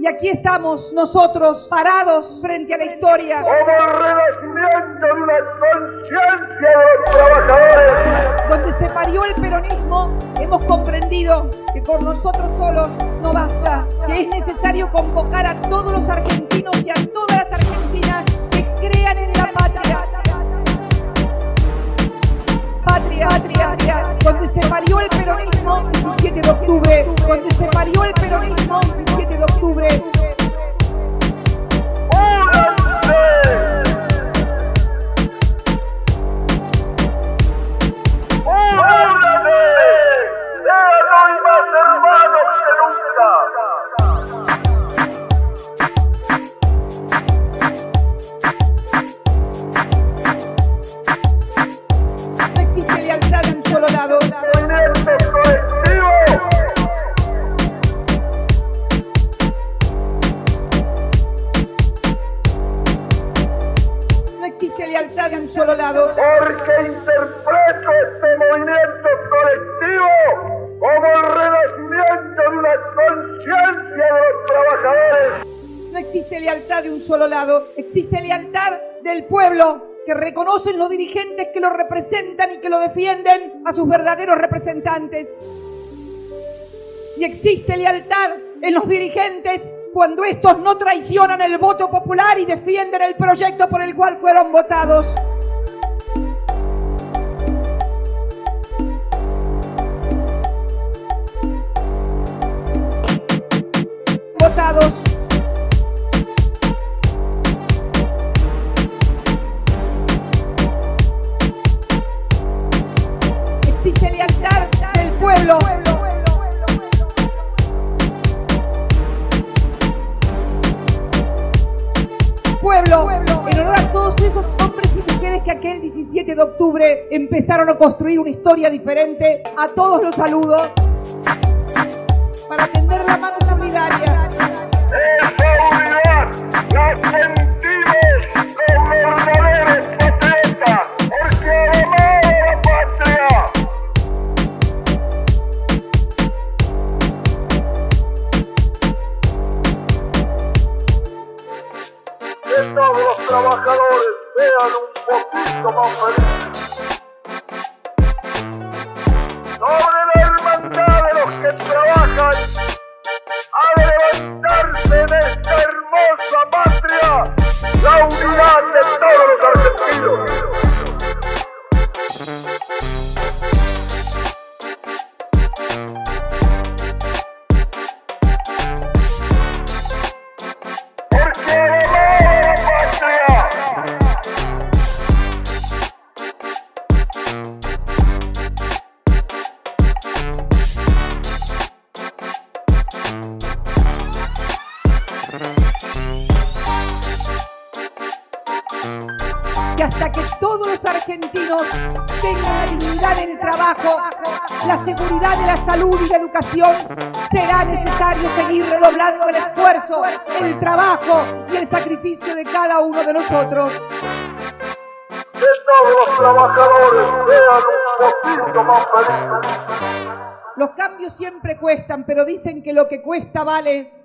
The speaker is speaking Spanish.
Y aquí estamos nosotros parados frente a la historia. Como el renacimiento de una conciencia de los trabajadores. Donde se parió el peronismo, hemos comprendido que con nosotros solos no basta, que es necesario convocar a todos los argentinos y a todas las argentinas que crean en la patria. Patria, patria, donde se parió el peronismo, 17 de octubre, donde se parió el peronismo, existe lealtad de un solo lado. Porque interpreto este movimiento colectivo como el renacimiento de una conciencia de los trabajadores. No existe lealtad de un solo lado. Existe lealtad del pueblo que reconocen los dirigentes que lo representan y que lo defienden a sus verdaderos representantes. Y existe lealtad en los dirigentes cuando estos no traicionan el voto popular y defienden el proyecto por el cual fueron votados. Votados. Existe lealtad del pueblo. Pueblo, todos esos hombres y mujeres que aquel 17 de octubre empezaron a construir una historia diferente, a todos los saludo. Para tender la mano trabajadores sean un poquito más felices. Que hasta que todos los argentinos tengan la dignidad del trabajo, la seguridad de la salud y la educación, será necesario seguir redoblando el esfuerzo, el trabajo y el sacrificio de cada uno de nosotros. Que todos los trabajadores sean un poquito más felices. Los cambios siempre cuestan, pero dicen que lo que cuesta vale.